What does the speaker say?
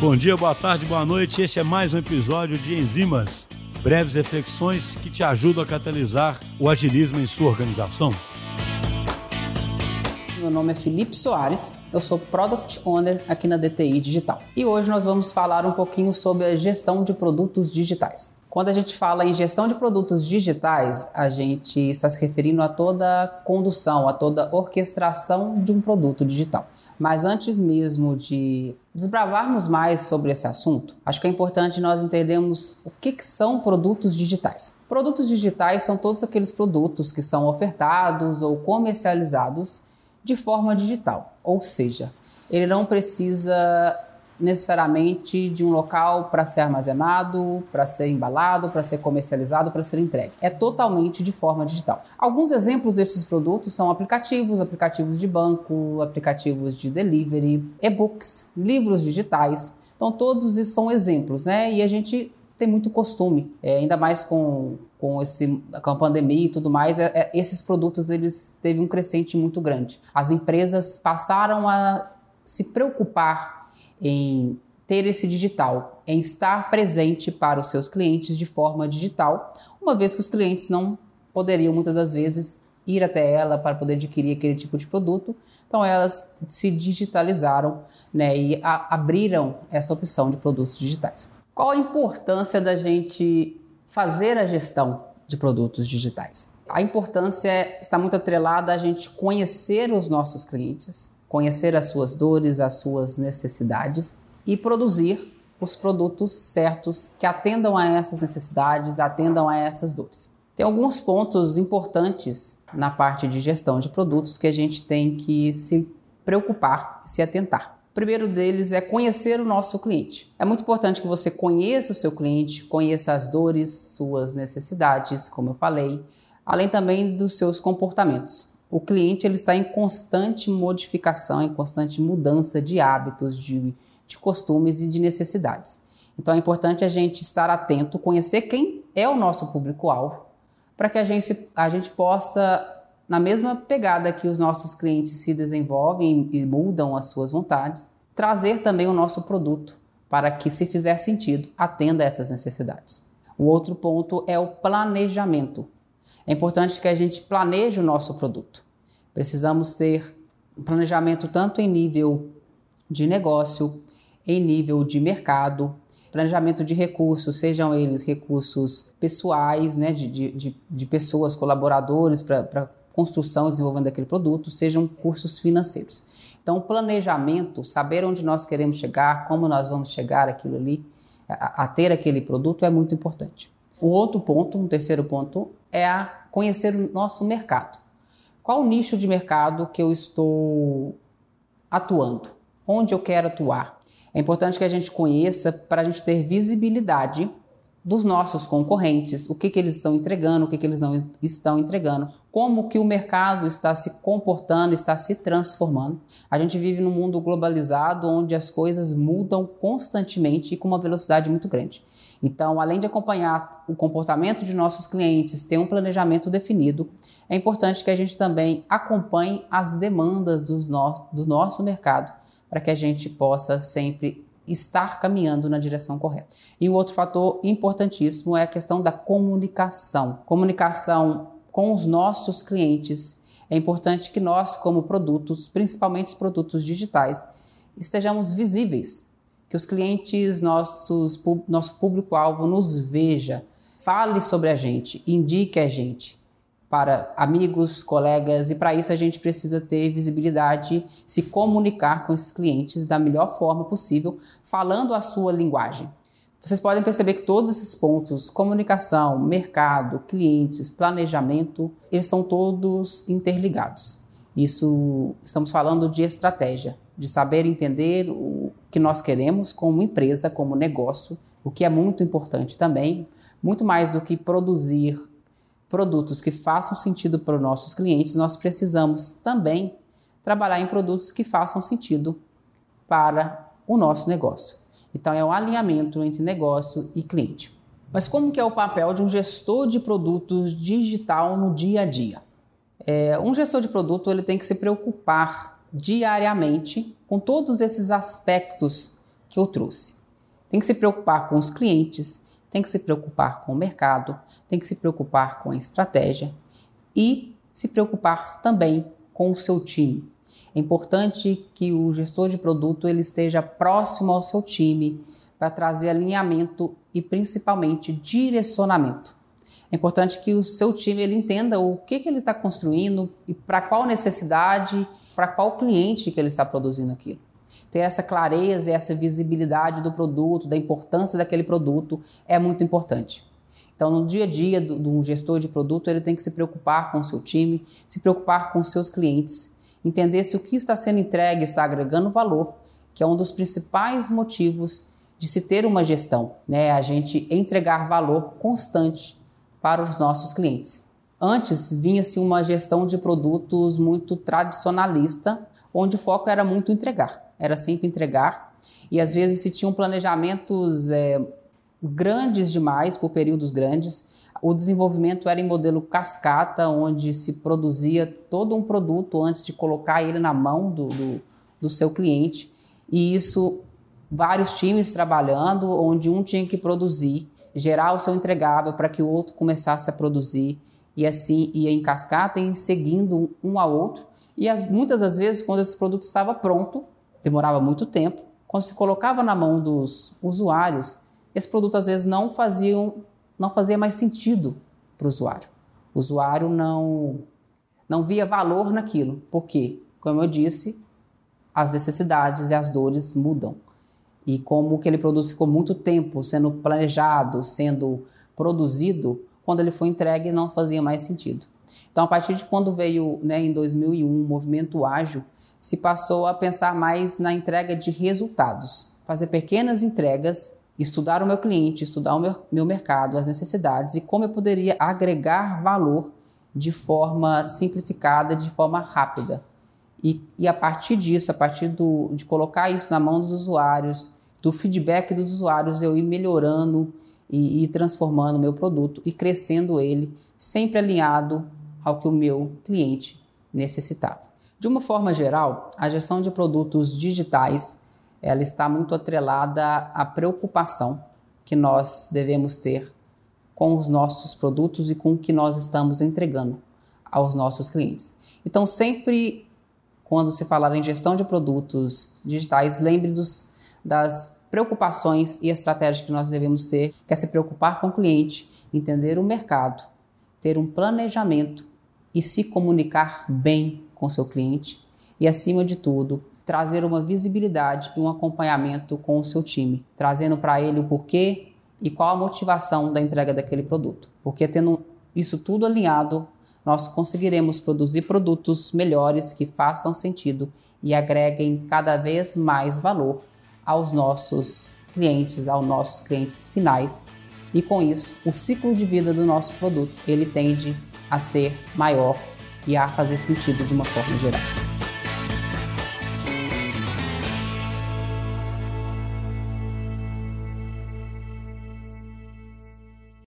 Bom dia, boa tarde, boa noite. Este é mais um episódio de Enzimas, breves reflexões que te ajudam a catalisar o agilismo em sua organização. Meu nome é Felipe Soares, eu sou Product Owner aqui na DTI Digital. E hoje nós vamos falar um pouquinho sobre a gestão de produtos digitais. Quando a gente fala em gestão de produtos digitais, a gente está se referindo a toda condução, a toda orquestração de um produto digital. Mas antes mesmo de desbravarmos mais sobre esse assunto, acho que é importante nós entendermos o que, que, são produtos digitais. Produtos digitais são todos aqueles produtos que são ofertados ou comercializados de forma digital, ou seja, ele não precisa necessariamente de um local para ser armazenado, para ser embalado, para ser comercializado, para ser entregue. É totalmente de forma digital. Alguns exemplos desses produtos são aplicativos, aplicativos de banco, aplicativos de delivery, e-books, livros digitais. Então todos isso são exemplos, né? E a gente tem muito costume, é, ainda mais com, com, esse, com a pandemia e tudo mais, é, é, esses produtos eles teve um crescente muito grande. As empresas passaram a se preocupar em ter esse digital, em estar presente para os seus clientes de forma digital, uma vez que os clientes não poderiam muitas das vezes ir até ela para poder adquirir aquele tipo de produto. Então elas se digitalizaram né, e abriram essa opção de produtos digitais. Qual a importância da gente fazer a gestão de produtos digitais? A importância está muito atrelada a gente conhecer os nossos clientes, conhecer as suas dores, as suas necessidades e produzir os produtos certos que atendam a essas necessidades, atendam a essas dores. Tem alguns pontos importantes na parte de gestão de produtos que a gente tem que se preocupar, se atentar. O primeiro deles é conhecer o nosso cliente. É muito importante que você conheça o seu cliente, conheça as dores, suas necessidades, como eu falei, além também dos seus comportamentos o cliente ele está em constante modificação, em constante mudança de hábitos, de, de costumes e de necessidades. Então é importante a gente estar atento, conhecer quem é o nosso público-alvo, para que a gente, a gente possa, na mesma pegada que os nossos clientes se desenvolvem e mudam as suas vontades, trazer também o nosso produto para que, se fizer sentido, atenda a essas necessidades. O outro ponto é o planejamento. É importante que a gente planeje o nosso produto. Precisamos ter um planejamento tanto em nível de negócio, em nível de mercado, planejamento de recursos, sejam eles recursos pessoais, né, de, de, de pessoas, colaboradores para construção e desenvolvimento daquele produto, sejam cursos financeiros. Então, planejamento, saber onde nós queremos chegar, como nós vamos chegar aquilo ali, a, a ter aquele produto é muito importante. O outro ponto, um terceiro ponto, é a conhecer o nosso mercado. Qual o nicho de mercado que eu estou atuando? Onde eu quero atuar? É importante que a gente conheça para a gente ter visibilidade dos nossos concorrentes, o que, que eles estão entregando, o que, que eles não estão entregando, como que o mercado está se comportando, está se transformando. A gente vive num mundo globalizado onde as coisas mudam constantemente e com uma velocidade muito grande. Então, além de acompanhar o comportamento de nossos clientes, ter um planejamento definido, é importante que a gente também acompanhe as demandas do, no do nosso mercado para que a gente possa sempre estar caminhando na direção correta. E o outro fator importantíssimo é a questão da comunicação. Comunicação com os nossos clientes. É importante que nós, como produtos, principalmente os produtos digitais, estejamos visíveis que os clientes, nossos, nosso público-alvo nos veja, fale sobre a gente, indique a gente para amigos, colegas, e para isso a gente precisa ter visibilidade, se comunicar com esses clientes da melhor forma possível, falando a sua linguagem. Vocês podem perceber que todos esses pontos, comunicação, mercado, clientes, planejamento, eles são todos interligados. Isso estamos falando de estratégia, de saber entender o que nós queremos como empresa, como negócio, o que é muito importante também, muito mais do que produzir produtos que façam sentido para os nossos clientes, nós precisamos também trabalhar em produtos que façam sentido para o nosso negócio. Então é um alinhamento entre negócio e cliente. Mas como que é o papel de um gestor de produtos digital no dia a dia? É, um gestor de produto ele tem que se preocupar diariamente com todos esses aspectos que eu trouxe. Tem que se preocupar com os clientes, tem que se preocupar com o mercado, tem que se preocupar com a estratégia e se preocupar também com o seu time. É importante que o gestor de produto ele esteja próximo ao seu time para trazer alinhamento e principalmente direcionamento. É importante que o seu time ele entenda o que, que ele está construindo e para qual necessidade, para qual cliente que ele está produzindo aquilo. Ter essa clareza e essa visibilidade do produto, da importância daquele produto é muito importante. Então, no dia a dia de um gestor de produto, ele tem que se preocupar com o seu time, se preocupar com os seus clientes, entender se o que está sendo entregue está agregando valor, que é um dos principais motivos de se ter uma gestão, né? A gente entregar valor constante para os nossos clientes. Antes vinha-se uma gestão de produtos muito tradicionalista, onde o foco era muito entregar, era sempre entregar, e às vezes se tinham planejamentos é, grandes demais, por períodos grandes. O desenvolvimento era em modelo cascata, onde se produzia todo um produto antes de colocar ele na mão do, do, do seu cliente, e isso vários times trabalhando, onde um tinha que produzir gerar o seu entregável para que o outro começasse a produzir e assim ia em cascata e seguindo um ao outro. E as, muitas das vezes, quando esse produto estava pronto, demorava muito tempo, quando se colocava na mão dos usuários, esse produto às vezes não, faziam, não fazia mais sentido para o usuário. O usuário não, não via valor naquilo, porque, como eu disse, as necessidades e as dores mudam e como aquele produto ficou muito tempo sendo planejado, sendo produzido, quando ele foi entregue não fazia mais sentido. Então, a partir de quando veio, né, em 2001, o movimento ágil, se passou a pensar mais na entrega de resultados, fazer pequenas entregas, estudar o meu cliente, estudar o meu, meu mercado, as necessidades e como eu poderia agregar valor de forma simplificada, de forma rápida. E, e a partir disso, a partir do, de colocar isso na mão dos usuários, do feedback dos usuários, eu ir melhorando e, e transformando o meu produto e crescendo ele, sempre alinhado ao que o meu cliente necessitava. De uma forma geral, a gestão de produtos digitais ela está muito atrelada à preocupação que nós devemos ter com os nossos produtos e com o que nós estamos entregando aos nossos clientes. Então, sempre quando se falar em gestão de produtos digitais, lembre dos das preocupações e estratégias que nós devemos ter, que é se preocupar com o cliente, entender o mercado, ter um planejamento e se comunicar bem com seu cliente e, acima de tudo, trazer uma visibilidade e um acompanhamento com o seu time, trazendo para ele o porquê e qual a motivação da entrega daquele produto. Porque tendo isso tudo alinhado, nós conseguiremos produzir produtos melhores que façam sentido e agreguem cada vez mais valor aos nossos clientes, aos nossos clientes finais. E com isso, o ciclo de vida do nosso produto, ele tende a ser maior e a fazer sentido de uma forma geral.